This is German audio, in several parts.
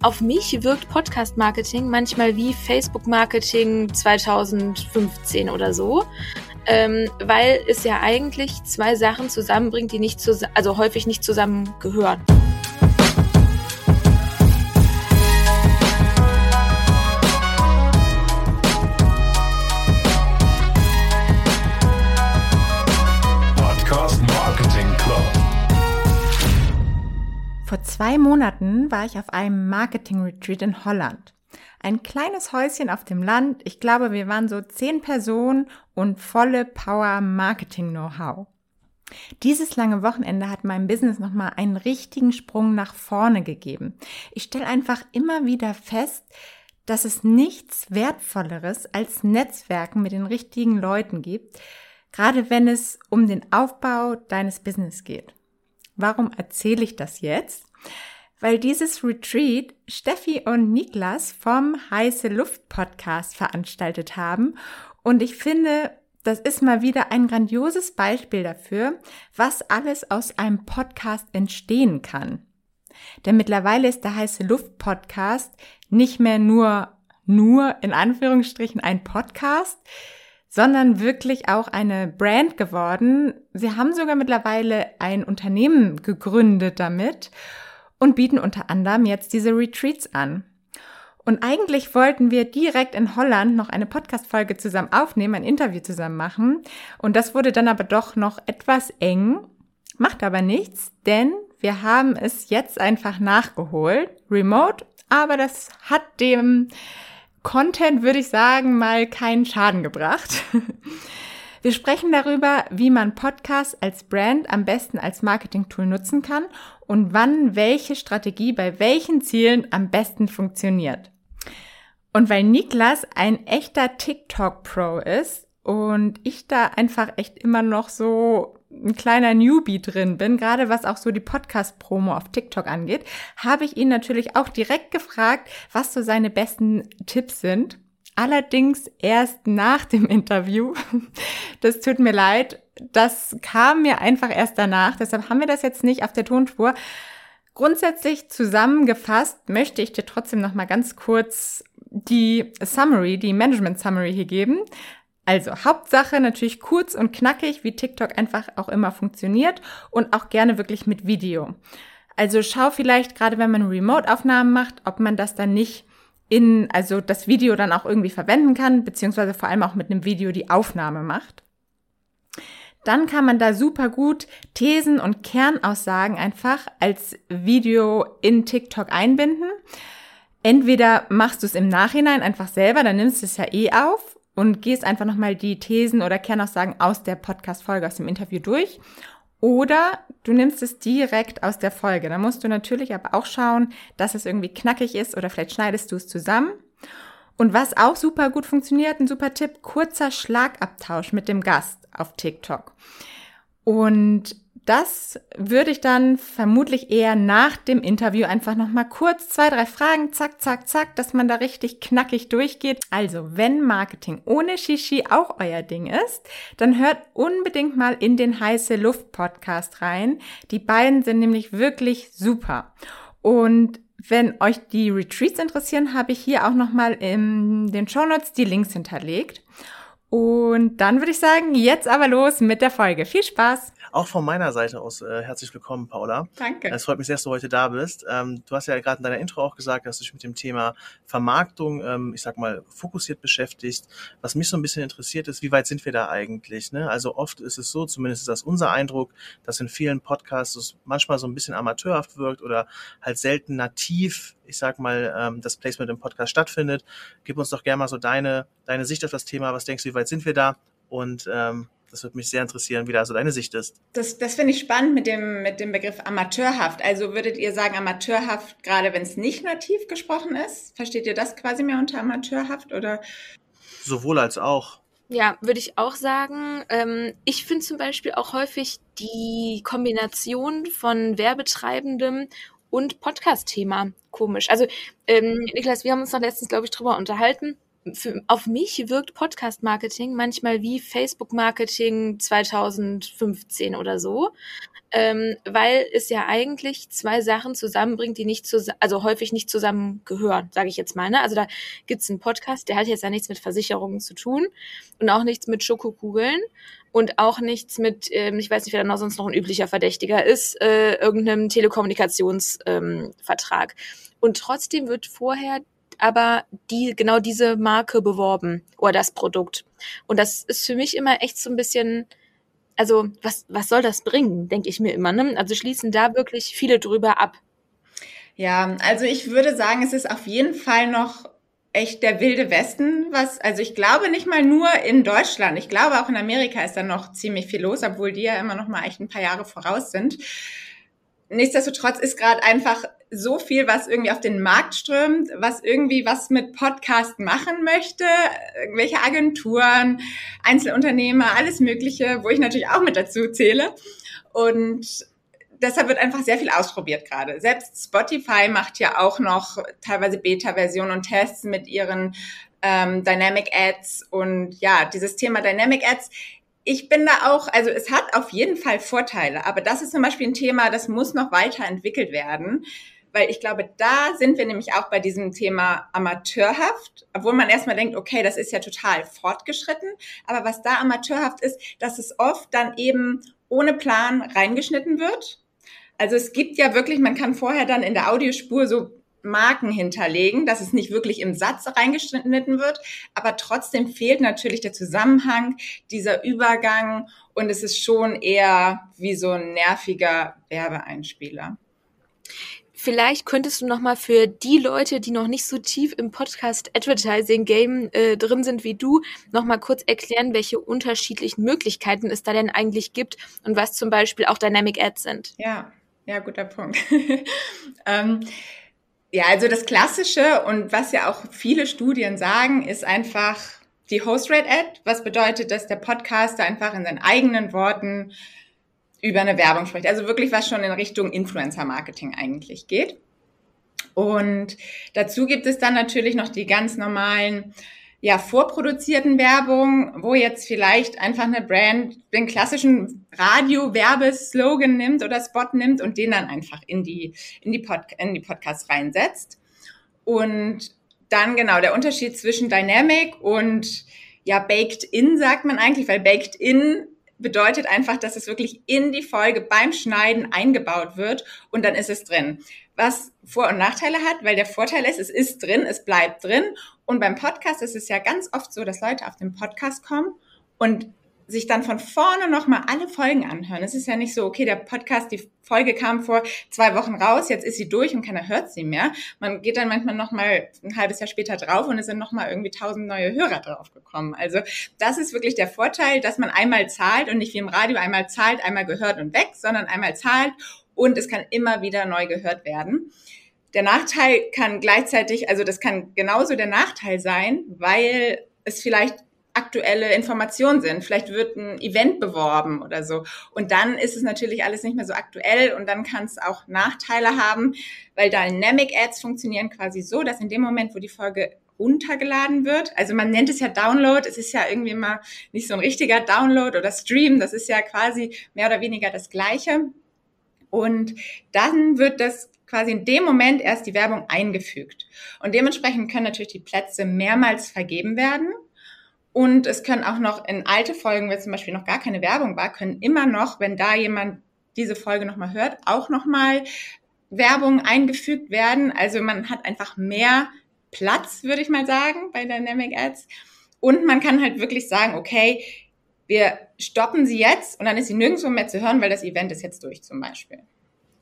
Auf mich wirkt Podcast-Marketing manchmal wie Facebook-Marketing 2015 oder so, ähm, weil es ja eigentlich zwei Sachen zusammenbringt, die nicht zus also häufig nicht zusammengehören. Zwei Monaten war ich auf einem Marketing-Retreat in Holland. Ein kleines Häuschen auf dem Land. Ich glaube, wir waren so zehn Personen und volle Power Marketing-Know-how. Dieses lange Wochenende hat meinem Business nochmal einen richtigen Sprung nach vorne gegeben. Ich stelle einfach immer wieder fest, dass es nichts Wertvolleres als Netzwerken mit den richtigen Leuten gibt, gerade wenn es um den Aufbau deines Business geht. Warum erzähle ich das jetzt? Weil dieses Retreat Steffi und Niklas vom Heiße Luft Podcast veranstaltet haben. Und ich finde, das ist mal wieder ein grandioses Beispiel dafür, was alles aus einem Podcast entstehen kann. Denn mittlerweile ist der Heiße Luft Podcast nicht mehr nur, nur in Anführungsstrichen ein Podcast, sondern wirklich auch eine Brand geworden. Sie haben sogar mittlerweile ein Unternehmen gegründet damit und bieten unter anderem jetzt diese Retreats an. Und eigentlich wollten wir direkt in Holland noch eine Podcast-Folge zusammen aufnehmen, ein Interview zusammen machen. Und das wurde dann aber doch noch etwas eng. Macht aber nichts, denn wir haben es jetzt einfach nachgeholt, remote. Aber das hat dem Content, würde ich sagen, mal keinen Schaden gebracht. Wir sprechen darüber, wie man Podcasts als Brand am besten als Marketing-Tool nutzen kann und wann welche Strategie bei welchen Zielen am besten funktioniert. Und weil Niklas ein echter TikTok-Pro ist und ich da einfach echt immer noch so ein kleiner Newbie drin bin, gerade was auch so die Podcast-Promo auf TikTok angeht, habe ich ihn natürlich auch direkt gefragt, was so seine besten Tipps sind. Allerdings erst nach dem Interview. Das tut mir leid. Das kam mir einfach erst danach. Deshalb haben wir das jetzt nicht auf der Tonspur. Grundsätzlich zusammengefasst möchte ich dir trotzdem noch mal ganz kurz die Summary, die Management Summary hier geben. Also Hauptsache natürlich kurz und knackig, wie TikTok einfach auch immer funktioniert und auch gerne wirklich mit Video. Also schau vielleicht gerade, wenn man Remote-Aufnahmen macht, ob man das dann nicht in, also das Video dann auch irgendwie verwenden kann, beziehungsweise vor allem auch mit einem Video die Aufnahme macht. Dann kann man da super gut Thesen und Kernaussagen einfach als Video in TikTok einbinden. Entweder machst du es im Nachhinein einfach selber, dann nimmst du es ja eh auf und gehst einfach nochmal die Thesen oder Kernaussagen aus der Podcast-Folge, aus dem Interview durch. Oder du nimmst es direkt aus der Folge. Da musst du natürlich aber auch schauen, dass es irgendwie knackig ist oder vielleicht schneidest du es zusammen. Und was auch super gut funktioniert, ein super Tipp, kurzer Schlagabtausch mit dem Gast auf TikTok. Und das würde ich dann vermutlich eher nach dem Interview einfach nochmal kurz zwei, drei Fragen, zack, zack, zack, dass man da richtig knackig durchgeht. Also, wenn Marketing ohne Shishi auch euer Ding ist, dann hört unbedingt mal in den heiße Luft Podcast rein. Die beiden sind nämlich wirklich super. Und wenn euch die Retreats interessieren, habe ich hier auch nochmal in den Show Notes die Links hinterlegt. Und dann würde ich sagen, jetzt aber los mit der Folge. Viel Spaß! Auch von meiner Seite aus äh, herzlich willkommen, Paula. Danke. Es freut mich sehr, dass du heute da bist. Ähm, du hast ja gerade in deiner Intro auch gesagt, dass du dich mit dem Thema Vermarktung, ähm, ich sag mal, fokussiert beschäftigst. Was mich so ein bisschen interessiert ist, wie weit sind wir da eigentlich? Ne? Also oft ist es so, zumindest ist das unser Eindruck, dass in vielen Podcasts es manchmal so ein bisschen amateurhaft wirkt oder halt selten nativ ich sag mal, ähm, das Placement im Podcast stattfindet. Gib uns doch gerne mal so deine, deine Sicht auf das Thema. Was denkst du, wie weit sind wir da? Und ähm, das würde mich sehr interessieren, wie da so deine Sicht ist. Das, das finde ich spannend mit dem, mit dem Begriff amateurhaft. Also würdet ihr sagen amateurhaft, gerade wenn es nicht nativ gesprochen ist? Versteht ihr das quasi mehr unter amateurhaft oder? Sowohl als auch. Ja, würde ich auch sagen. Ähm, ich finde zum Beispiel auch häufig die Kombination von Werbetreibendem und Podcast-Thema komisch. Also, ähm, Niklas, wir haben uns noch letztens, glaube ich, drüber unterhalten für, auf mich wirkt Podcast-Marketing manchmal wie Facebook-Marketing 2015 oder so, ähm, weil es ja eigentlich zwei Sachen zusammenbringt, die nicht zusammen, also häufig nicht zusammengehören, sage ich jetzt mal. Ne? Also da gibt's einen Podcast, der hat jetzt ja nichts mit Versicherungen zu tun und auch nichts mit Schokokugeln und auch nichts mit, ähm, ich weiß nicht, wer da noch sonst noch ein üblicher Verdächtiger ist, äh, irgendeinem Telekommunikationsvertrag. Ähm, und trotzdem wird vorher aber die, genau diese Marke beworben oder das Produkt. Und das ist für mich immer echt so ein bisschen, also was, was soll das bringen, denke ich mir immer. Ne? Also schließen da wirklich viele drüber ab. Ja, also ich würde sagen, es ist auf jeden Fall noch echt der wilde Westen, was, also ich glaube nicht mal nur in Deutschland, ich glaube auch in Amerika ist da noch ziemlich viel los, obwohl die ja immer noch mal echt ein paar Jahre voraus sind. Nichtsdestotrotz ist gerade einfach so viel, was irgendwie auf den Markt strömt, was irgendwie was mit Podcast machen möchte, irgendwelche Agenturen, Einzelunternehmer, alles Mögliche, wo ich natürlich auch mit dazu zähle. Und deshalb wird einfach sehr viel ausprobiert gerade. Selbst Spotify macht ja auch noch teilweise Beta-Versionen und Tests mit ihren ähm, Dynamic Ads und ja, dieses Thema Dynamic Ads. Ich bin da auch, also es hat auf jeden Fall Vorteile, aber das ist zum Beispiel ein Thema, das muss noch weiterentwickelt werden weil ich glaube, da sind wir nämlich auch bei diesem Thema amateurhaft, obwohl man erstmal denkt, okay, das ist ja total fortgeschritten, aber was da amateurhaft ist, dass es oft dann eben ohne Plan reingeschnitten wird. Also es gibt ja wirklich, man kann vorher dann in der Audiospur so Marken hinterlegen, dass es nicht wirklich im Satz reingeschnitten wird, aber trotzdem fehlt natürlich der Zusammenhang, dieser Übergang und es ist schon eher wie so ein nerviger Werbeeinspieler. Vielleicht könntest du noch mal für die Leute, die noch nicht so tief im Podcast Advertising Game äh, drin sind wie du, noch mal kurz erklären, welche unterschiedlichen Möglichkeiten es da denn eigentlich gibt und was zum Beispiel auch Dynamic Ads sind. Ja, ja, guter Punkt. ähm, ja, also das Klassische und was ja auch viele Studien sagen, ist einfach die Host Rate Ad, was bedeutet, dass der Podcaster einfach in seinen eigenen Worten über eine Werbung spricht. Also wirklich was schon in Richtung Influencer-Marketing eigentlich geht. Und dazu gibt es dann natürlich noch die ganz normalen, ja, vorproduzierten Werbung, wo jetzt vielleicht einfach eine Brand den klassischen Radio-Werbeslogan nimmt oder Spot nimmt und den dann einfach in die, in die, Pod in die Podcasts reinsetzt. Und dann genau der Unterschied zwischen Dynamic und ja, Baked In sagt man eigentlich, weil Baked In bedeutet einfach, dass es wirklich in die Folge beim Schneiden eingebaut wird und dann ist es drin. Was Vor- und Nachteile hat, weil der Vorteil ist, es ist drin, es bleibt drin. Und beim Podcast ist es ja ganz oft so, dass Leute auf den Podcast kommen und sich dann von vorne nochmal alle Folgen anhören. Es ist ja nicht so, okay, der Podcast, die Folge kam vor zwei Wochen raus, jetzt ist sie durch und keiner hört sie mehr. Man geht dann manchmal nochmal ein halbes Jahr später drauf und es sind nochmal irgendwie tausend neue Hörer draufgekommen. Also das ist wirklich der Vorteil, dass man einmal zahlt und nicht wie im Radio einmal zahlt, einmal gehört und weg, sondern einmal zahlt und es kann immer wieder neu gehört werden. Der Nachteil kann gleichzeitig, also das kann genauso der Nachteil sein, weil es vielleicht aktuelle Informationen sind. Vielleicht wird ein Event beworben oder so. Und dann ist es natürlich alles nicht mehr so aktuell und dann kann es auch Nachteile haben, weil Dynamic Ads funktionieren quasi so, dass in dem Moment, wo die Folge runtergeladen wird. Also man nennt es ja Download. Es ist ja irgendwie mal nicht so ein richtiger Download oder Stream. Das ist ja quasi mehr oder weniger das Gleiche. Und dann wird das quasi in dem Moment erst die Werbung eingefügt. Und dementsprechend können natürlich die Plätze mehrmals vergeben werden. Und es können auch noch in alte Folgen, wenn zum Beispiel noch gar keine Werbung war, können immer noch, wenn da jemand diese Folge nochmal hört, auch nochmal Werbung eingefügt werden. Also man hat einfach mehr Platz, würde ich mal sagen, bei Dynamic Ads. Und man kann halt wirklich sagen, okay, wir stoppen sie jetzt und dann ist sie nirgendwo mehr zu hören, weil das Event ist jetzt durch zum Beispiel.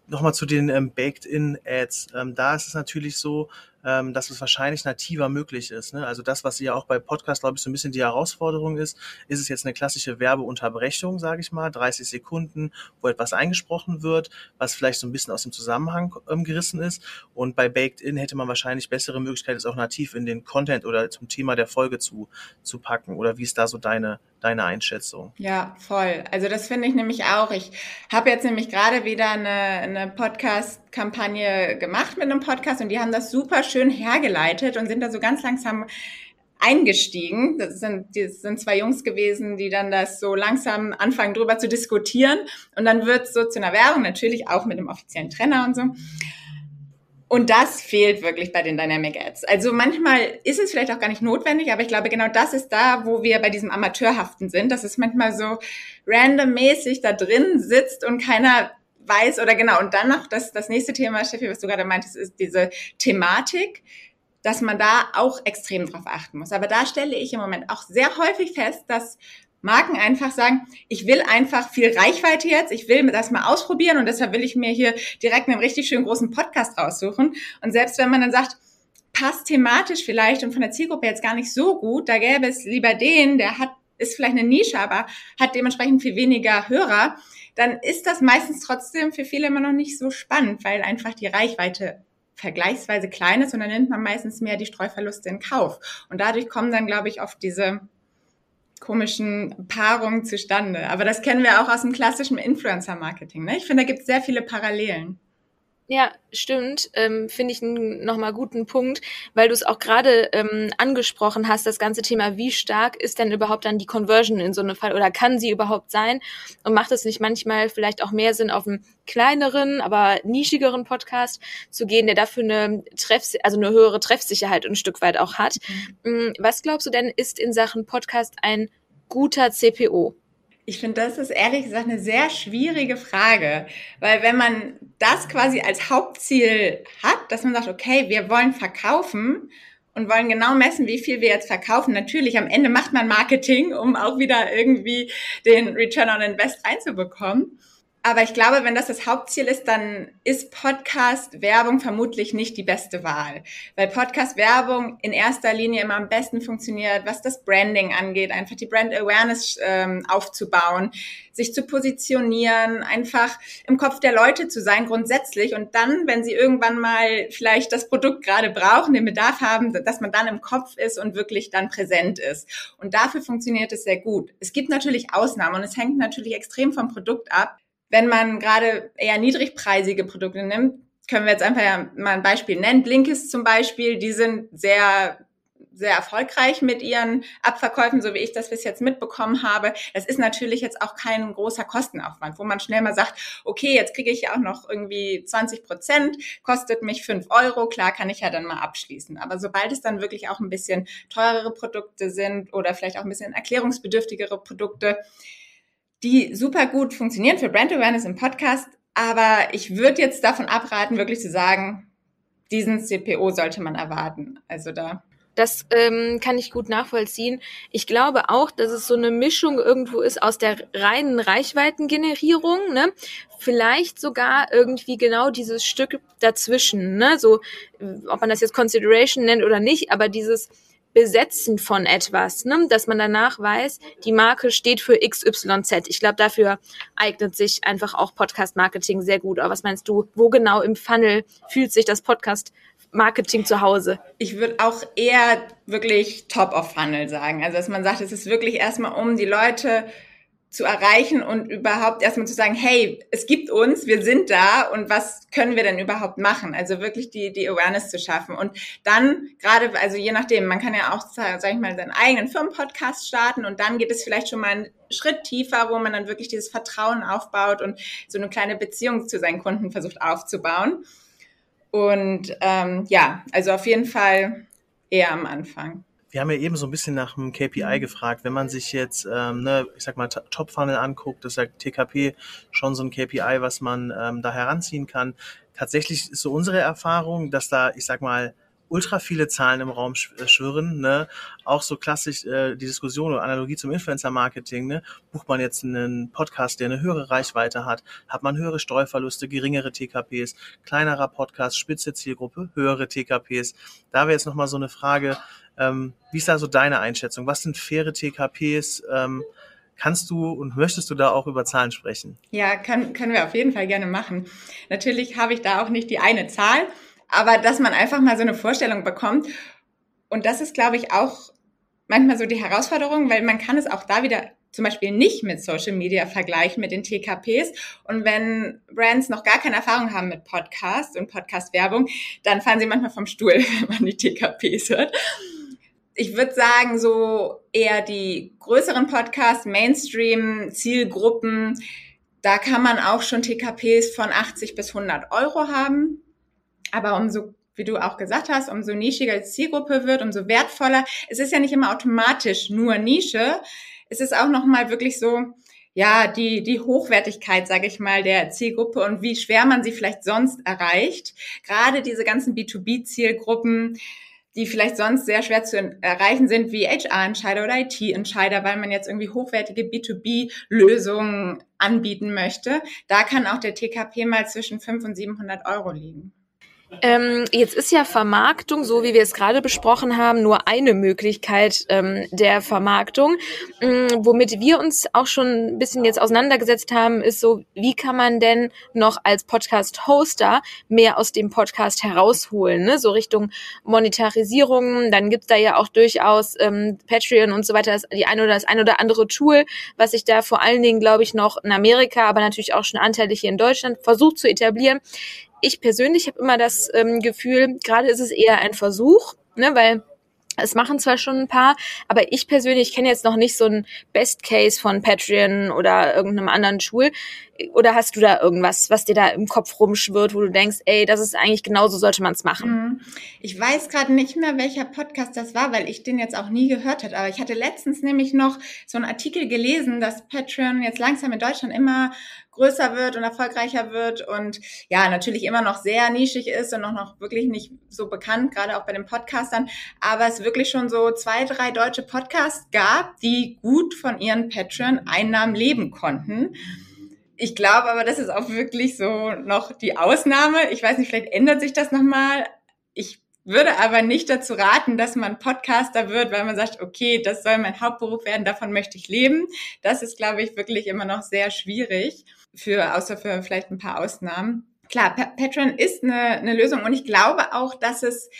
Nochmal zu den ähm, Baked-in-Ads. Ähm, da ist es natürlich so, ähm, dass es wahrscheinlich nativer möglich ist. Ne? Also das, was ja auch bei Podcast, glaube ich, so ein bisschen die Herausforderung ist, ist es jetzt eine klassische Werbeunterbrechung, sage ich mal, 30 Sekunden, wo etwas eingesprochen wird, was vielleicht so ein bisschen aus dem Zusammenhang ähm, gerissen ist. Und bei Baked In hätte man wahrscheinlich bessere Möglichkeiten, es auch nativ in den Content oder zum Thema der Folge zu, zu packen. Oder wie ist da so deine, deine Einschätzung? Ja, voll. Also das finde ich nämlich auch. Ich habe jetzt nämlich gerade wieder eine, eine Podcast-Kampagne gemacht mit einem Podcast und die haben das super schön schön hergeleitet und sind da so ganz langsam eingestiegen. Das sind, das sind zwei Jungs gewesen, die dann das so langsam anfangen, drüber zu diskutieren. Und dann wird es so zu einer Werbung, natürlich auch mit dem offiziellen Trainer und so. Und das fehlt wirklich bei den Dynamic Ads. Also manchmal ist es vielleicht auch gar nicht notwendig, aber ich glaube, genau das ist da, wo wir bei diesem Amateurhaften sind, dass es manchmal so randommäßig da drin sitzt und keiner weiß oder genau. Und dann noch das, das nächste Thema, Steffi, was du gerade meintest, ist diese Thematik dass man da auch extrem drauf achten muss. Aber da stelle ich im Moment auch sehr häufig fest, dass Marken einfach sagen, ich will einfach viel Reichweite jetzt, ich will das mal ausprobieren und deshalb will ich mir hier direkt einen richtig schönen großen Podcast raussuchen. Und selbst wenn man dann sagt, passt thematisch vielleicht und von der Zielgruppe jetzt gar nicht so gut, da gäbe es lieber den, der hat, ist vielleicht eine Nische, aber hat dementsprechend viel weniger Hörer, dann ist das meistens trotzdem für viele immer noch nicht so spannend, weil einfach die Reichweite vergleichsweise klein ist und dann nimmt man meistens mehr die Streuverluste in Kauf. Und dadurch kommen dann, glaube ich, oft diese komischen Paarungen zustande. Aber das kennen wir auch aus dem klassischen Influencer-Marketing. Ne? Ich finde, da gibt es sehr viele Parallelen. Ja, stimmt. Ähm, Finde ich einen nochmal guten Punkt, weil du es auch gerade ähm, angesprochen hast, das ganze Thema, wie stark ist denn überhaupt dann die Conversion in so einem Fall oder kann sie überhaupt sein? Und macht es nicht manchmal vielleicht auch mehr Sinn, auf einen kleineren, aber nischigeren Podcast zu gehen, der dafür eine Treff, also eine höhere Treffsicherheit ein Stück weit auch hat? Mhm. Was glaubst du denn, ist in Sachen Podcast ein guter CPO? Ich finde, das ist ehrlich gesagt eine sehr schwierige Frage, weil wenn man das quasi als Hauptziel hat, dass man sagt, okay, wir wollen verkaufen und wollen genau messen, wie viel wir jetzt verkaufen. Natürlich, am Ende macht man Marketing, um auch wieder irgendwie den Return on Invest reinzubekommen. Aber ich glaube, wenn das das Hauptziel ist, dann ist Podcast-Werbung vermutlich nicht die beste Wahl. Weil Podcast-Werbung in erster Linie immer am besten funktioniert, was das Branding angeht, einfach die Brand Awareness ähm, aufzubauen, sich zu positionieren, einfach im Kopf der Leute zu sein grundsätzlich. Und dann, wenn sie irgendwann mal vielleicht das Produkt gerade brauchen, den Bedarf haben, dass man dann im Kopf ist und wirklich dann präsent ist. Und dafür funktioniert es sehr gut. Es gibt natürlich Ausnahmen und es hängt natürlich extrem vom Produkt ab wenn man gerade eher niedrigpreisige Produkte nimmt, können wir jetzt einfach mal ein Beispiel nennen. Blinkist zum Beispiel, die sind sehr sehr erfolgreich mit ihren Abverkäufen, so wie ich das bis jetzt mitbekommen habe. Das ist natürlich jetzt auch kein großer Kostenaufwand, wo man schnell mal sagt, okay, jetzt kriege ich ja auch noch irgendwie 20 Prozent, kostet mich fünf Euro, klar kann ich ja dann mal abschließen. Aber sobald es dann wirklich auch ein bisschen teurere Produkte sind oder vielleicht auch ein bisschen erklärungsbedürftigere Produkte, die super gut funktionieren für Brand Awareness im Podcast. Aber ich würde jetzt davon abraten, wirklich zu sagen, diesen CPO sollte man erwarten. Also da. Das ähm, kann ich gut nachvollziehen. Ich glaube auch, dass es so eine Mischung irgendwo ist aus der reinen Reichweitengenerierung, ne? Vielleicht sogar irgendwie genau dieses Stück dazwischen, ne? So, ob man das jetzt Consideration nennt oder nicht, aber dieses Besetzen von etwas, ne? dass man danach weiß, die Marke steht für XYZ. Ich glaube, dafür eignet sich einfach auch Podcast-Marketing sehr gut. Aber was meinst du, wo genau im Funnel fühlt sich das Podcast Marketing zu Hause? Ich würde auch eher wirklich top of Funnel sagen. Also, dass man sagt, es ist wirklich erstmal um die Leute zu erreichen und überhaupt erstmal zu sagen, hey, es gibt uns, wir sind da und was können wir denn überhaupt machen? Also wirklich die, die Awareness zu schaffen. Und dann gerade, also je nachdem, man kann ja auch, sag ich mal, seinen eigenen Firmenpodcast starten und dann geht es vielleicht schon mal einen Schritt tiefer, wo man dann wirklich dieses Vertrauen aufbaut und so eine kleine Beziehung zu seinen Kunden versucht aufzubauen. Und ähm, ja, also auf jeden Fall eher am Anfang. Wir haben ja eben so ein bisschen nach dem KPI mhm. gefragt. Wenn man sich jetzt, ähm, ne, ich sag mal, Top-Funnel anguckt, das ist ja TKP schon so ein KPI, was man ähm, da heranziehen kann. Tatsächlich ist so unsere Erfahrung, dass da, ich sag mal, ultra viele Zahlen im Raum äh, schwirren, ne? Auch so klassisch äh, die Diskussion oder Analogie zum Influencer-Marketing, ne? Bucht man jetzt einen Podcast, der eine höhere Reichweite hat, hat man höhere Steuerverluste, geringere TKPs, kleinerer Podcast, spitze Zielgruppe, höhere TKPs. Da wäre jetzt nochmal so eine Frage, ähm, wie ist da so deine Einschätzung? Was sind faire TKPs? Ähm, Kannst du und möchtest du da auch über Zahlen sprechen? Ja, kann, können wir auf jeden Fall gerne machen. Natürlich habe ich da auch nicht die eine Zahl, aber dass man einfach mal so eine Vorstellung bekommt. Und das ist, glaube ich, auch manchmal so die Herausforderung, weil man kann es auch da wieder zum Beispiel nicht mit Social Media vergleichen, mit den TKPs. Und wenn Brands noch gar keine Erfahrung haben mit Podcast und Podcast-Werbung, dann fallen sie manchmal vom Stuhl, wenn man die TKPs hört ich würde sagen, so eher die größeren Podcasts, Mainstream, Zielgruppen, da kann man auch schon TKPs von 80 bis 100 Euro haben. Aber umso, wie du auch gesagt hast, umso nischiger die Zielgruppe wird, umso wertvoller. Es ist ja nicht immer automatisch nur Nische. Es ist auch nochmal wirklich so, ja, die, die Hochwertigkeit, sage ich mal, der Zielgruppe und wie schwer man sie vielleicht sonst erreicht. Gerade diese ganzen B2B-Zielgruppen, die vielleicht sonst sehr schwer zu erreichen sind, wie HR-Entscheider oder IT-Entscheider, weil man jetzt irgendwie hochwertige B2B-Lösungen anbieten möchte. Da kann auch der TKP mal zwischen 500 und 700 Euro liegen. Ähm, jetzt ist ja Vermarktung, so wie wir es gerade besprochen haben, nur eine Möglichkeit ähm, der Vermarktung. Ähm, womit wir uns auch schon ein bisschen jetzt auseinandergesetzt haben, ist so, wie kann man denn noch als Podcast-Hoster mehr aus dem Podcast herausholen? Ne? So Richtung Monetarisierung. Dann gibt's da ja auch durchaus ähm, Patreon und so weiter, das, die ein oder das ein oder andere Tool, was sich da vor allen Dingen, glaube ich, noch in Amerika, aber natürlich auch schon anteilig hier in Deutschland versucht zu etablieren ich persönlich habe immer das ähm, Gefühl, gerade ist es eher ein Versuch, ne, weil es machen zwar schon ein paar, aber ich persönlich kenne jetzt noch nicht so ein Best Case von Patreon oder irgendeinem anderen Tool. Oder hast du da irgendwas, was dir da im Kopf rumschwirrt, wo du denkst, ey, das ist eigentlich genauso sollte man es machen? Mhm. Ich weiß gerade nicht mehr, welcher Podcast das war, weil ich den jetzt auch nie gehört habe. Aber ich hatte letztens nämlich noch so einen Artikel gelesen, dass Patreon jetzt langsam in Deutschland immer größer wird und erfolgreicher wird und ja, natürlich immer noch sehr nischig ist und noch, noch wirklich nicht so bekannt, gerade auch bei den Podcastern, aber es wirklich schon so zwei, drei deutsche Podcasts gab, die gut von ihren Patreon-Einnahmen leben konnten. Ich glaube aber, das ist auch wirklich so noch die Ausnahme. Ich weiß nicht, vielleicht ändert sich das nochmal. Ich würde aber nicht dazu raten, dass man Podcaster wird, weil man sagt, okay, das soll mein Hauptberuf werden, davon möchte ich leben. Das ist, glaube ich, wirklich immer noch sehr schwierig, für, außer für vielleicht ein paar Ausnahmen. Klar, Patreon ist eine, eine Lösung und ich glaube auch, dass es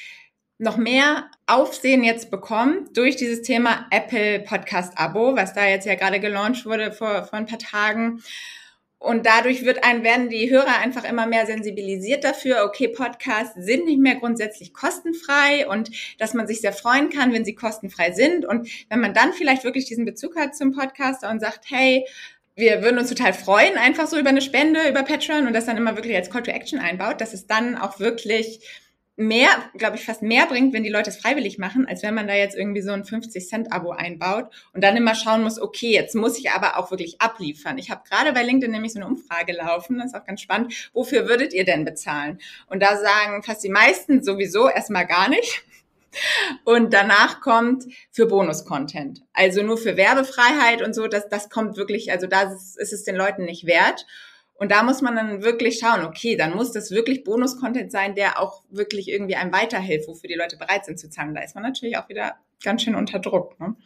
noch mehr Aufsehen jetzt bekommt durch dieses Thema Apple Podcast Abo, was da jetzt ja gerade gelauncht wurde vor, vor ein paar Tagen. Und dadurch wird ein, werden die Hörer einfach immer mehr sensibilisiert dafür, okay, Podcasts sind nicht mehr grundsätzlich kostenfrei und dass man sich sehr freuen kann, wenn sie kostenfrei sind. Und wenn man dann vielleicht wirklich diesen Bezug hat zum Podcaster und sagt, hey, wir würden uns total freuen, einfach so über eine Spende, über Patreon und das dann immer wirklich als Call to Action einbaut, dass es dann auch wirklich mehr, glaube ich, fast mehr bringt, wenn die Leute es freiwillig machen, als wenn man da jetzt irgendwie so ein 50-Cent-Abo einbaut und dann immer schauen muss, okay, jetzt muss ich aber auch wirklich abliefern. Ich habe gerade bei LinkedIn nämlich so eine Umfrage laufen, das ist auch ganz spannend. Wofür würdet ihr denn bezahlen? Und da sagen fast die meisten sowieso erstmal gar nicht. Und danach kommt für Bonus-Content. Also nur für Werbefreiheit und so, das, das kommt wirklich, also da ist, ist es den Leuten nicht wert. Und da muss man dann wirklich schauen, okay, dann muss das wirklich Bonus-Content sein, der auch wirklich irgendwie einem weiterhilft, wofür die Leute bereit sind zu zahlen. Da ist man natürlich auch wieder ganz schön unter Druck. Ne?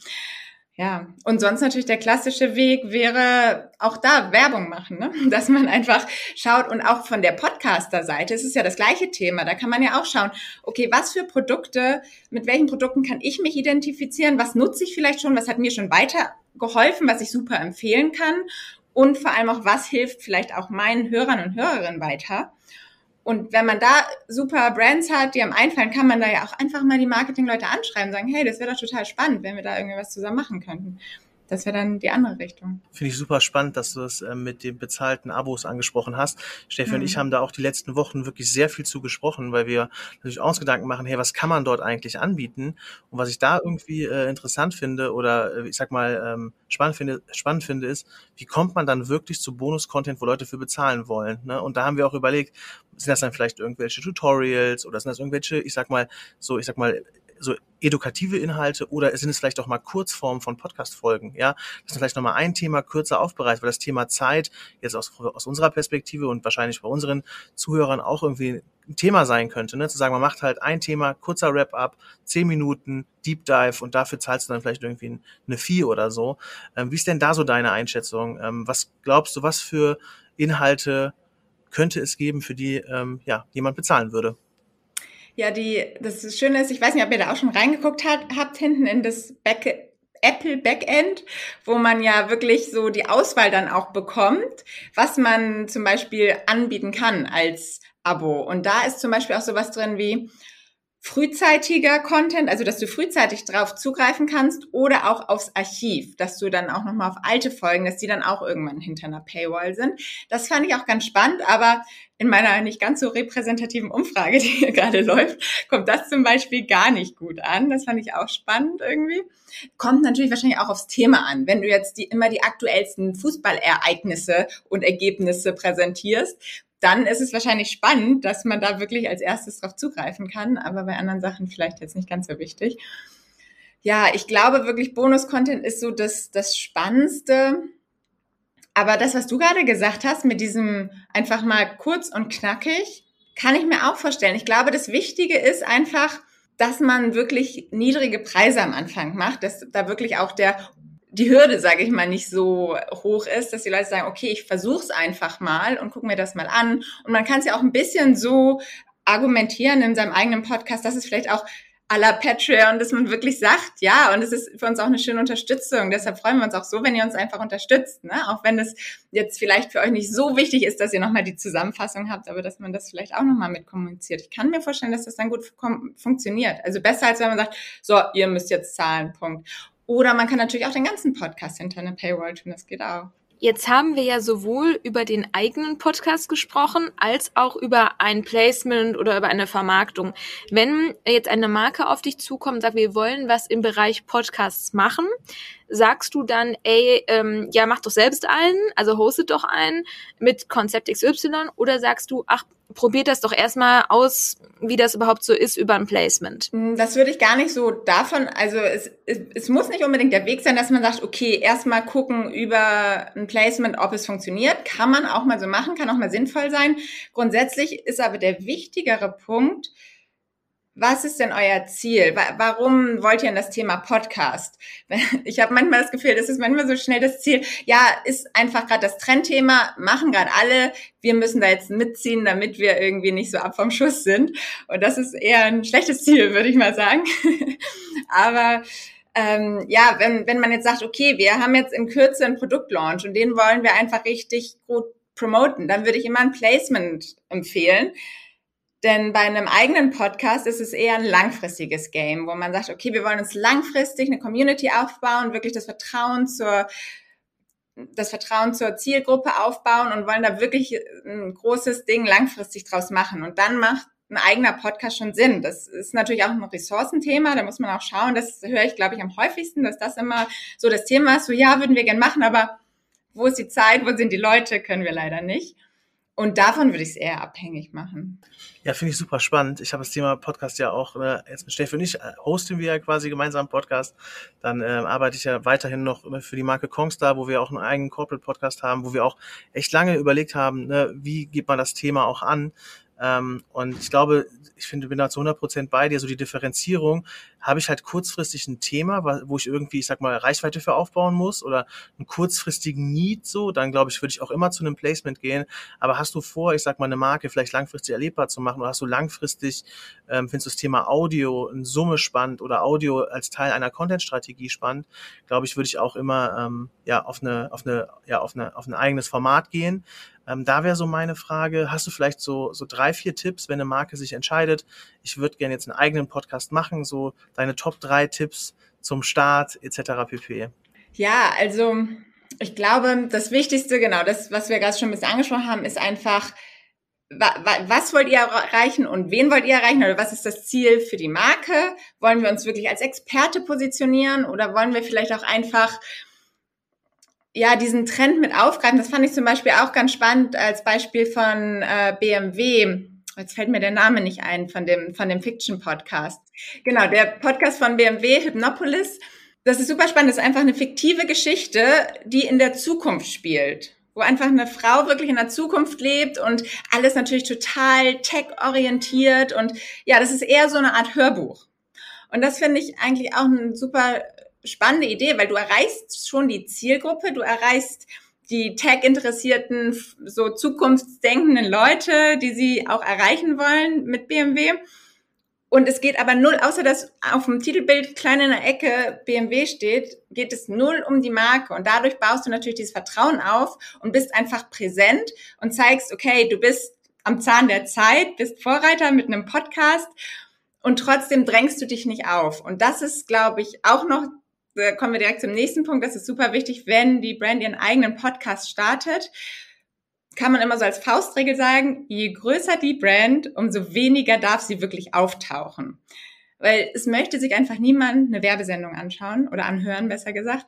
Ja, und sonst natürlich der klassische Weg wäre auch da Werbung machen, ne? dass man einfach schaut und auch von der Podcaster-Seite, es ist ja das gleiche Thema, da kann man ja auch schauen, okay, was für Produkte, mit welchen Produkten kann ich mich identifizieren, was nutze ich vielleicht schon, was hat mir schon weitergeholfen, was ich super empfehlen kann und vor allem auch, was hilft vielleicht auch meinen Hörern und Hörerinnen weiter. Und wenn man da super Brands hat, die am einfallen, kann man da ja auch einfach mal die Marketingleute anschreiben, sagen, hey, das wäre doch total spannend, wenn wir da irgendwie was zusammen machen könnten das wäre dann die andere Richtung. Finde ich super spannend, dass du das äh, mit den bezahlten Abos angesprochen hast. Steffi mhm. und ich haben da auch die letzten Wochen wirklich sehr viel zu gesprochen, weil wir natürlich auch Gedanken machen, hey, was kann man dort eigentlich anbieten? Und was ich da irgendwie äh, interessant finde oder äh, ich sag mal ähm, spannend finde, spannend finde, ist, wie kommt man dann wirklich zu Bonus-Content, wo Leute für bezahlen wollen? Ne? Und da haben wir auch überlegt, sind das dann vielleicht irgendwelche Tutorials oder sind das irgendwelche, ich sag mal, so, ich sag mal, so edukative Inhalte oder sind es vielleicht auch mal Kurzformen von Podcast-Folgen, ja, dass man vielleicht nochmal ein Thema kürzer aufbereitet, weil das Thema Zeit jetzt aus, aus unserer Perspektive und wahrscheinlich bei unseren Zuhörern auch irgendwie ein Thema sein könnte, ne? zu sagen, man macht halt ein Thema, kurzer Wrap-up, zehn Minuten, Deep Dive und dafür zahlst du dann vielleicht irgendwie eine Fee oder so. Ähm, wie ist denn da so deine Einschätzung? Ähm, was glaubst du, was für Inhalte könnte es geben, für die ähm, ja, jemand bezahlen würde? Ja, die, das Schöne ist, ich weiß nicht, ob ihr da auch schon reingeguckt hat, habt, hinten in das Back, Apple Backend, wo man ja wirklich so die Auswahl dann auch bekommt, was man zum Beispiel anbieten kann als Abo. Und da ist zum Beispiel auch sowas drin wie frühzeitiger Content, also dass du frühzeitig drauf zugreifen kannst oder auch aufs Archiv, dass du dann auch nochmal auf alte Folgen, dass die dann auch irgendwann hinter einer Paywall sind. Das fand ich auch ganz spannend, aber in meiner nicht ganz so repräsentativen Umfrage, die hier gerade läuft, kommt das zum Beispiel gar nicht gut an. Das fand ich auch spannend irgendwie. Kommt natürlich wahrscheinlich auch aufs Thema an. Wenn du jetzt die, immer die aktuellsten Fußballereignisse und Ergebnisse präsentierst, dann ist es wahrscheinlich spannend, dass man da wirklich als erstes drauf zugreifen kann, aber bei anderen Sachen vielleicht jetzt nicht ganz so wichtig. Ja, ich glaube wirklich, Bonus-Content ist so das, das Spannendste. Aber das, was du gerade gesagt hast, mit diesem einfach mal kurz und knackig, kann ich mir auch vorstellen. Ich glaube, das Wichtige ist einfach, dass man wirklich niedrige Preise am Anfang macht, dass da wirklich auch der die Hürde, sage ich mal, nicht so hoch ist, dass die Leute sagen, okay, ich versuche es einfach mal und guck mir das mal an. Und man kann es ja auch ein bisschen so argumentieren in seinem eigenen Podcast, dass es vielleicht auch à la Patreon, dass man wirklich sagt, ja, und es ist für uns auch eine schöne Unterstützung. Deshalb freuen wir uns auch so, wenn ihr uns einfach unterstützt, ne? Auch wenn es jetzt vielleicht für euch nicht so wichtig ist, dass ihr nochmal die Zusammenfassung habt, aber dass man das vielleicht auch nochmal mit kommuniziert. Ich kann mir vorstellen, dass das dann gut funktioniert. Also besser als wenn man sagt, so, ihr müsst jetzt zahlen, Punkt. Oder man kann natürlich auch den ganzen Podcast hinter eine Paywall tun, das geht auch. Jetzt haben wir ja sowohl über den eigenen Podcast gesprochen, als auch über ein Placement oder über eine Vermarktung. Wenn jetzt eine Marke auf dich zukommt und sagt, wir wollen was im Bereich Podcasts machen, sagst du dann, ey, ähm, ja, mach doch selbst einen, also hostet doch einen mit Konzept XY, oder sagst du, ach, probiert das doch erstmal aus, wie das überhaupt so ist über ein Placement. Hm, das würde ich gar nicht so davon, also es, es, es muss nicht unbedingt der Weg sein, dass man sagt, okay, erstmal gucken über ein Placement, ob es funktioniert. Kann man auch mal so machen, kann auch mal sinnvoll sein. Grundsätzlich ist aber der wichtigere Punkt, was ist denn euer Ziel? Warum wollt ihr in das Thema Podcast? Ich habe manchmal das Gefühl, das ist manchmal so schnell das Ziel. Ja, ist einfach gerade das Trendthema, machen gerade alle. Wir müssen da jetzt mitziehen, damit wir irgendwie nicht so ab vom Schuss sind. Und das ist eher ein schlechtes Ziel, würde ich mal sagen. Aber ähm, ja, wenn, wenn man jetzt sagt, okay, wir haben jetzt in Kürze einen Produktlaunch und den wollen wir einfach richtig gut promoten, dann würde ich immer ein Placement empfehlen denn bei einem eigenen Podcast ist es eher ein langfristiges Game, wo man sagt, okay, wir wollen uns langfristig eine Community aufbauen, wirklich das Vertrauen zur das Vertrauen zur Zielgruppe aufbauen und wollen da wirklich ein großes Ding langfristig draus machen. Und dann macht ein eigener Podcast schon Sinn. Das ist natürlich auch ein Ressourcenthema, da muss man auch schauen. Das höre ich, glaube ich, am häufigsten, dass das immer so das Thema ist. So, ja, würden wir gern machen, aber wo ist die Zeit, wo sind die Leute, können wir leider nicht. Und davon würde ich es eher abhängig machen. Ja, finde ich super spannend. Ich habe das Thema Podcast ja auch, ne, jetzt mit Steffi und ich äh, hosten wir ja quasi gemeinsam einen Podcast. Dann ähm, arbeite ich ja weiterhin noch für die Marke Kongstar, wo wir auch einen eigenen Corporate Podcast haben, wo wir auch echt lange überlegt haben, ne, wie geht man das Thema auch an. Ähm, und ich glaube, ich finde, bin da zu 100 Prozent bei dir. So die Differenzierung, habe ich halt kurzfristig ein Thema, wo ich irgendwie, ich sag mal, Reichweite für aufbauen muss oder einen kurzfristigen Need so, dann glaube ich, würde ich auch immer zu einem Placement gehen. Aber hast du vor, ich sag mal, eine Marke vielleicht langfristig erlebbar zu machen oder hast du langfristig, ähm, findest du das Thema Audio in Summe spannend oder Audio als Teil einer Content-Strategie spannend, glaube ich, würde ich auch immer ähm, ja auf eine, auf eine, ja, auf eine, auf ein eigenes Format gehen. Ähm, da wäre so meine Frage, hast du vielleicht so, so drei, vier Tipps, wenn eine Marke sich entscheidet, ich würde gerne jetzt einen eigenen Podcast machen, so deine Top drei Tipps zum Start etc. pp. Ja, also ich glaube, das Wichtigste, genau, das, was wir gerade schon ein bisschen angesprochen haben, ist einfach, was wollt ihr erreichen und wen wollt ihr erreichen oder was ist das Ziel für die Marke? Wollen wir uns wirklich als Experte positionieren oder wollen wir vielleicht auch einfach ja, diesen Trend mit aufgreifen. Das fand ich zum Beispiel auch ganz spannend als Beispiel von äh, BMW. Jetzt fällt mir der Name nicht ein von dem, von dem Fiction-Podcast. Genau, der Podcast von BMW, Hypnopolis. Das ist super spannend. Das ist einfach eine fiktive Geschichte, die in der Zukunft spielt. Wo einfach eine Frau wirklich in der Zukunft lebt und alles natürlich total tech-orientiert. Und ja, das ist eher so eine Art Hörbuch. Und das finde ich eigentlich auch ein super spannende Idee, weil du erreichst schon die Zielgruppe, du erreichst die Tech-interessierten, so zukunftsdenkenden Leute, die sie auch erreichen wollen mit BMW. Und es geht aber null, außer dass auf dem Titelbild klein in der Ecke BMW steht, geht es null um die Marke. Und dadurch baust du natürlich dieses Vertrauen auf und bist einfach präsent und zeigst, okay, du bist am Zahn der Zeit, bist Vorreiter mit einem Podcast und trotzdem drängst du dich nicht auf. Und das ist, glaube ich, auch noch, da kommen wir direkt zum nächsten Punkt, das ist super wichtig, wenn die Brand ihren eigenen Podcast startet, kann man immer so als Faustregel sagen, je größer die Brand, umso weniger darf sie wirklich auftauchen. Weil es möchte sich einfach niemand eine Werbesendung anschauen oder anhören, besser gesagt.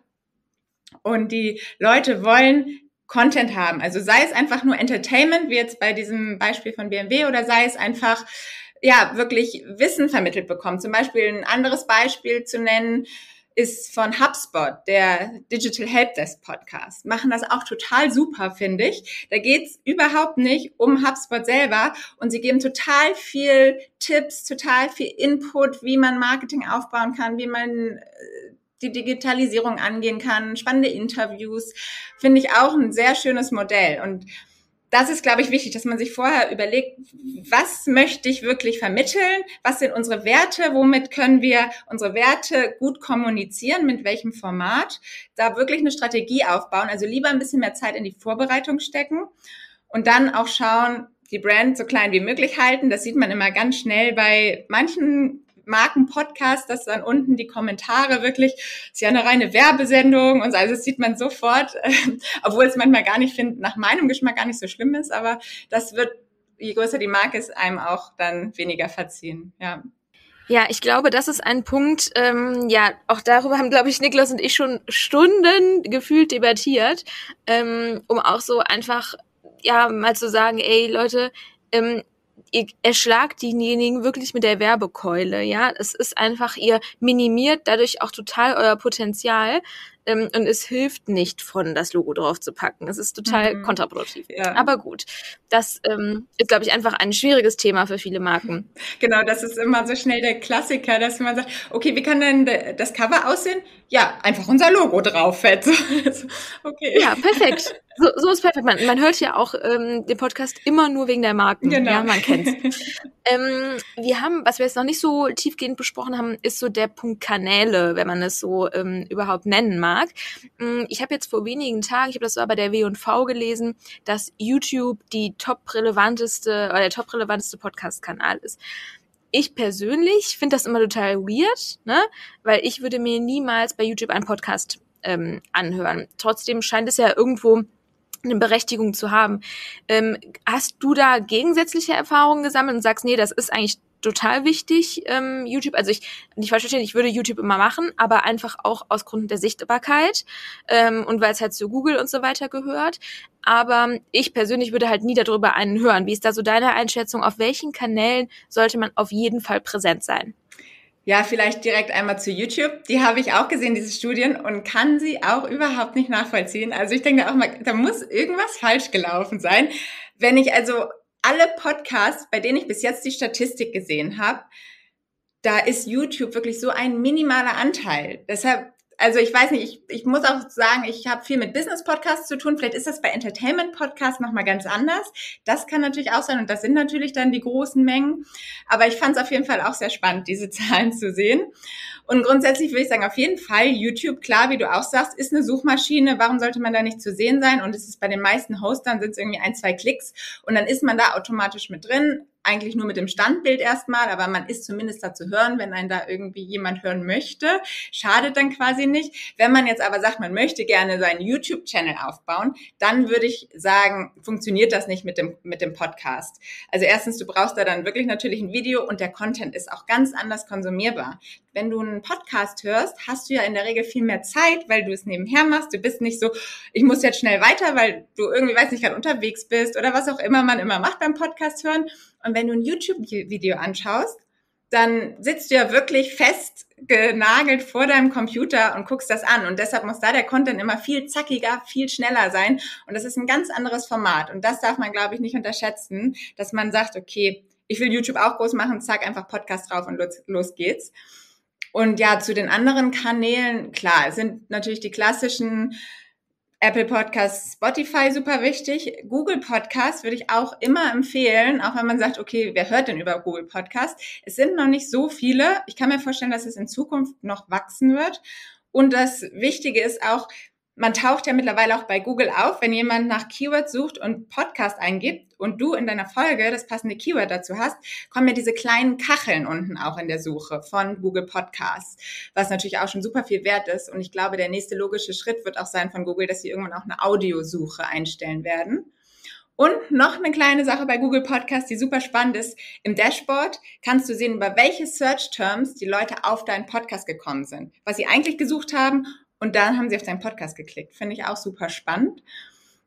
Und die Leute wollen Content haben. Also sei es einfach nur Entertainment, wie jetzt bei diesem Beispiel von BMW, oder sei es einfach ja, wirklich Wissen vermittelt bekommen. Zum Beispiel ein anderes Beispiel zu nennen ist von HubSpot, der Digital Helpdesk Podcast. Machen das auch total super, finde ich. Da geht's überhaupt nicht um HubSpot selber und sie geben total viel Tipps, total viel Input, wie man Marketing aufbauen kann, wie man äh, die Digitalisierung angehen kann, spannende Interviews. Finde ich auch ein sehr schönes Modell und das ist, glaube ich, wichtig, dass man sich vorher überlegt, was möchte ich wirklich vermitteln? Was sind unsere Werte? Womit können wir unsere Werte gut kommunizieren? Mit welchem Format? Da wirklich eine Strategie aufbauen. Also lieber ein bisschen mehr Zeit in die Vorbereitung stecken und dann auch schauen, die Brand so klein wie möglich halten. Das sieht man immer ganz schnell bei manchen Markenpodcast, dass dann unten die Kommentare wirklich, ist ja eine reine Werbesendung und so, also das sieht man sofort, obwohl es manchmal gar nicht, finde, nach meinem Geschmack gar nicht so schlimm ist, aber das wird, je größer die Marke ist, einem auch dann weniger verziehen, ja. Ja, ich glaube, das ist ein Punkt, ähm, ja, auch darüber haben, glaube ich, Niklas und ich schon Stunden gefühlt debattiert, ähm, um auch so einfach, ja, mal zu sagen, ey, Leute, ähm, ihr erschlagt diejenigen wirklich mit der Werbekeule, ja. Es ist einfach, ihr minimiert dadurch auch total euer Potenzial ähm, und es hilft nicht, von das Logo drauf zu packen. Es ist total mhm. kontraproduktiv. Ja. Aber gut, das ähm, ist, glaube ich, einfach ein schwieriges Thema für viele Marken. Genau, das ist immer so schnell der Klassiker, dass man sagt, okay, wie kann denn das Cover aussehen? Ja, einfach unser Logo drauf, fett. okay. Ja, perfekt. So, so ist perfekt. Man, man hört ja auch ähm, den Podcast immer nur wegen der Marken. Genau. Ja, man kennt's. ähm, wir haben, was wir jetzt noch nicht so tiefgehend besprochen haben, ist so der Punkt Kanäle, wenn man es so ähm, überhaupt nennen mag. Mm, ich habe jetzt vor wenigen Tagen, ich habe das so bei der W&V gelesen, dass YouTube die top relevanteste oder der top relevanteste Podcast-Kanal ist ich persönlich finde das immer total weird, ne? Weil ich würde mir niemals bei YouTube einen Podcast ähm, anhören. Trotzdem scheint es ja irgendwo eine Berechtigung zu haben. Ähm, hast du da gegensätzliche Erfahrungen gesammelt und sagst, nee, das ist eigentlich total wichtig, ähm, YouTube. Also ich, nicht falsch verstehen, ich würde YouTube immer machen, aber einfach auch aus Gründen der Sichtbarkeit ähm, und weil es halt zu Google und so weiter gehört. Aber ich persönlich würde halt nie darüber einen hören. Wie ist da so deine Einschätzung? Auf welchen Kanälen sollte man auf jeden Fall präsent sein? Ja, vielleicht direkt einmal zu YouTube. Die habe ich auch gesehen, diese Studien, und kann sie auch überhaupt nicht nachvollziehen. Also ich denke auch mal, da muss irgendwas falsch gelaufen sein. Wenn ich also alle Podcasts, bei denen ich bis jetzt die Statistik gesehen habe, da ist YouTube wirklich so ein minimaler Anteil. Deshalb also ich weiß nicht, ich, ich muss auch sagen, ich habe viel mit Business-Podcasts zu tun. Vielleicht ist das bei Entertainment-Podcasts nochmal ganz anders. Das kann natürlich auch sein und das sind natürlich dann die großen Mengen. Aber ich fand es auf jeden Fall auch sehr spannend, diese Zahlen zu sehen. Und grundsätzlich würde ich sagen, auf jeden Fall YouTube, klar, wie du auch sagst, ist eine Suchmaschine. Warum sollte man da nicht zu sehen sein? Und es ist bei den meisten Hostern sind es irgendwie ein, zwei Klicks und dann ist man da automatisch mit drin eigentlich nur mit dem Standbild erstmal, aber man ist zumindest da zu hören, wenn einen da irgendwie jemand hören möchte. Schadet dann quasi nicht. Wenn man jetzt aber sagt, man möchte gerne seinen YouTube-Channel aufbauen, dann würde ich sagen, funktioniert das nicht mit dem, mit dem Podcast. Also erstens, du brauchst da dann wirklich natürlich ein Video und der Content ist auch ganz anders konsumierbar. Wenn du einen Podcast hörst, hast du ja in der Regel viel mehr Zeit, weil du es nebenher machst. Du bist nicht so, ich muss jetzt schnell weiter, weil du irgendwie, weiß nicht, gerade unterwegs bist oder was auch immer man immer macht beim Podcast hören. Und wenn du ein YouTube-Video anschaust, dann sitzt du ja wirklich fest genagelt vor deinem Computer und guckst das an. Und deshalb muss da der Content immer viel zackiger, viel schneller sein. Und das ist ein ganz anderes Format. Und das darf man, glaube ich, nicht unterschätzen, dass man sagt, okay, ich will YouTube auch groß machen, zack, einfach Podcast drauf und los, los geht's. Und ja, zu den anderen Kanälen, klar, sind natürlich die klassischen Apple Podcasts, Spotify super wichtig. Google Podcasts würde ich auch immer empfehlen, auch wenn man sagt, okay, wer hört denn über Google Podcasts? Es sind noch nicht so viele. Ich kann mir vorstellen, dass es in Zukunft noch wachsen wird. Und das Wichtige ist auch, man taucht ja mittlerweile auch bei Google auf, wenn jemand nach Keywords sucht und Podcast eingibt und du in deiner Folge das passende Keyword dazu hast, kommen ja diese kleinen Kacheln unten auch in der Suche von Google Podcasts, was natürlich auch schon super viel wert ist. Und ich glaube, der nächste logische Schritt wird auch sein von Google, dass sie irgendwann auch eine Audiosuche einstellen werden. Und noch eine kleine Sache bei Google Podcast, die super spannend ist. Im Dashboard kannst du sehen, über welche Search Terms die Leute auf deinen Podcast gekommen sind, was sie eigentlich gesucht haben und dann haben sie auf deinen Podcast geklickt. Finde ich auch super spannend.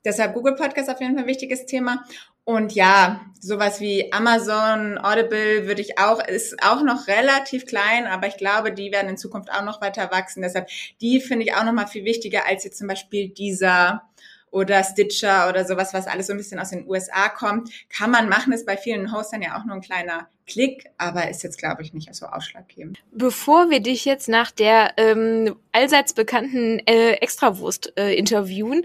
Deshalb Google Podcast auf jeden Fall ein wichtiges Thema. Und ja, sowas wie Amazon, Audible würde ich auch, ist auch noch relativ klein, aber ich glaube, die werden in Zukunft auch noch weiter wachsen. Deshalb, die finde ich auch noch mal viel wichtiger als jetzt zum Beispiel dieser oder Stitcher oder sowas, was alles so ein bisschen aus den USA kommt. Kann man machen, ist bei vielen Hostern ja auch nur ein kleiner Klick, aber ist jetzt, glaube ich, nicht so ausschlaggebend. Bevor wir dich jetzt nach der ähm, allseits bekannten äh, Extrawurst äh, interviewen,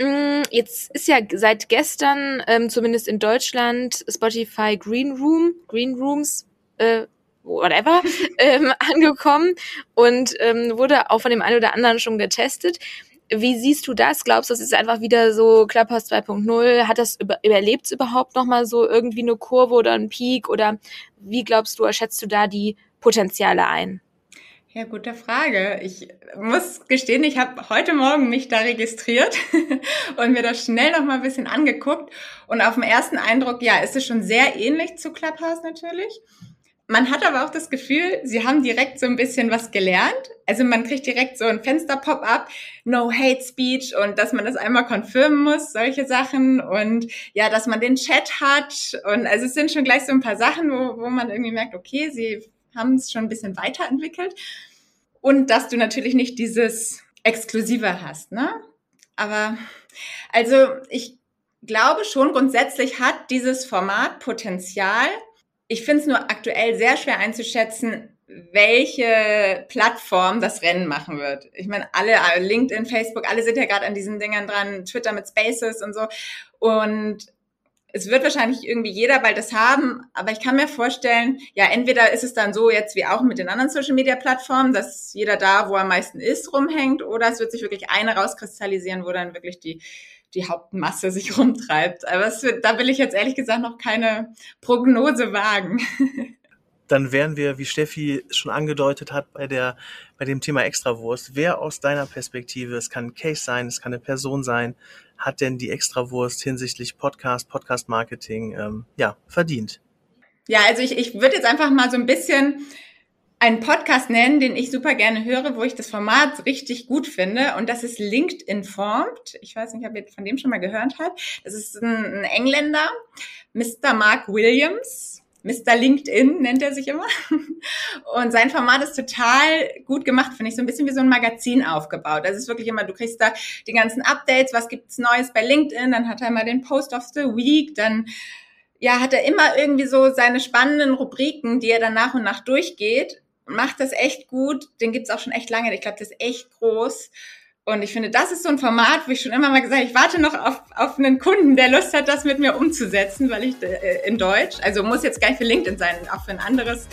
mh, mm, jetzt ist ja seit gestern, ähm, zumindest in Deutschland, Spotify Green Room, Green Rooms, äh, whatever, ähm, angekommen und ähm, wurde auch von dem einen oder anderen schon getestet. Wie siehst du das? Glaubst du, das ist einfach wieder so Clubhouse 2.0? Hat das über, überlebt überhaupt nochmal so irgendwie eine Kurve oder ein Peak? Oder wie glaubst du, schätzt du da die Potenziale ein? Ja, gute Frage. Ich muss gestehen, ich habe heute Morgen mich da registriert und mir das schnell noch mal ein bisschen angeguckt. Und auf den ersten Eindruck, ja, ist es schon sehr ähnlich zu Clubhouse natürlich. Man hat aber auch das Gefühl, sie haben direkt so ein bisschen was gelernt. Also man kriegt direkt so ein Fenster-Pop-up, No Hate Speech und dass man das einmal konfirmen muss, solche Sachen und ja, dass man den Chat hat und also es sind schon gleich so ein paar Sachen, wo, wo man irgendwie merkt, okay, sie haben es schon ein bisschen weiterentwickelt und dass du natürlich nicht dieses Exklusive hast, ne? Aber also ich glaube schon grundsätzlich hat dieses Format Potenzial, ich finde es nur aktuell sehr schwer einzuschätzen, welche Plattform das Rennen machen wird. Ich meine, alle, LinkedIn, Facebook, alle sind ja gerade an diesen Dingern dran, Twitter mit Spaces und so. Und es wird wahrscheinlich irgendwie jeder bald das haben, aber ich kann mir vorstellen, ja, entweder ist es dann so jetzt wie auch mit den anderen Social Media Plattformen, dass jeder da, wo er am meisten ist, rumhängt, oder es wird sich wirklich eine rauskristallisieren, wo dann wirklich die die Hauptmasse sich rumtreibt. Aber es, da will ich jetzt ehrlich gesagt noch keine Prognose wagen. Dann wären wir, wie Steffi schon angedeutet hat, bei der, bei dem Thema Extrawurst. Wer aus deiner Perspektive, es kann ein Case sein, es kann eine Person sein, hat denn die Extrawurst hinsichtlich Podcast, Podcast Marketing, ähm, ja, verdient? Ja, also ich, ich würde jetzt einfach mal so ein bisschen einen Podcast nennen, den ich super gerne höre, wo ich das Format richtig gut finde. Und das ist LinkedIn Formed. Ich weiß nicht, ob ihr von dem schon mal gehört habt. Das ist ein, Engländer, Mr. Mark Williams. Mr. LinkedIn nennt er sich immer. Und sein Format ist total gut gemacht, finde ich. So ein bisschen wie so ein Magazin aufgebaut. Das ist wirklich immer, du kriegst da die ganzen Updates, was gibt's Neues bei LinkedIn, dann hat er mal den Post of the Week, dann ja, hat er immer irgendwie so seine spannenden Rubriken, die er dann nach und nach durchgeht macht das echt gut. Den gibt's auch schon echt lange. Ich glaube, das ist echt groß. Und ich finde, das ist so ein Format, wo ich schon immer mal gesagt habe, ich warte noch auf, auf einen Kunden, der Lust hat, das mit mir umzusetzen, weil ich äh, in Deutsch, also muss jetzt gar nicht für LinkedIn sein, auch für ein anderes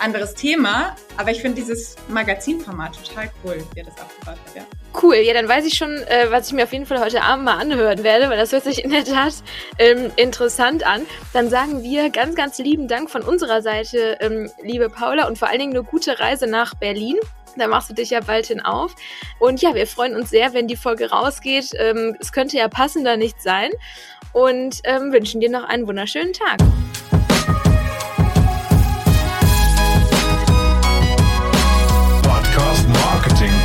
anderes Thema, aber ich finde dieses Magazinformat total cool, wie er das aufgebaut hat, ja. Cool, ja, dann weiß ich schon, äh, was ich mir auf jeden Fall heute Abend mal anhören werde, weil das hört sich in der Tat ähm, interessant an. Dann sagen wir ganz, ganz lieben Dank von unserer Seite, ähm, liebe Paula, und vor allen Dingen eine gute Reise nach Berlin. Da machst du dich ja bald hin auf. Und ja, wir freuen uns sehr, wenn die Folge rausgeht. Ähm, es könnte ja passender nicht sein. Und ähm, wünschen dir noch einen wunderschönen Tag. marketing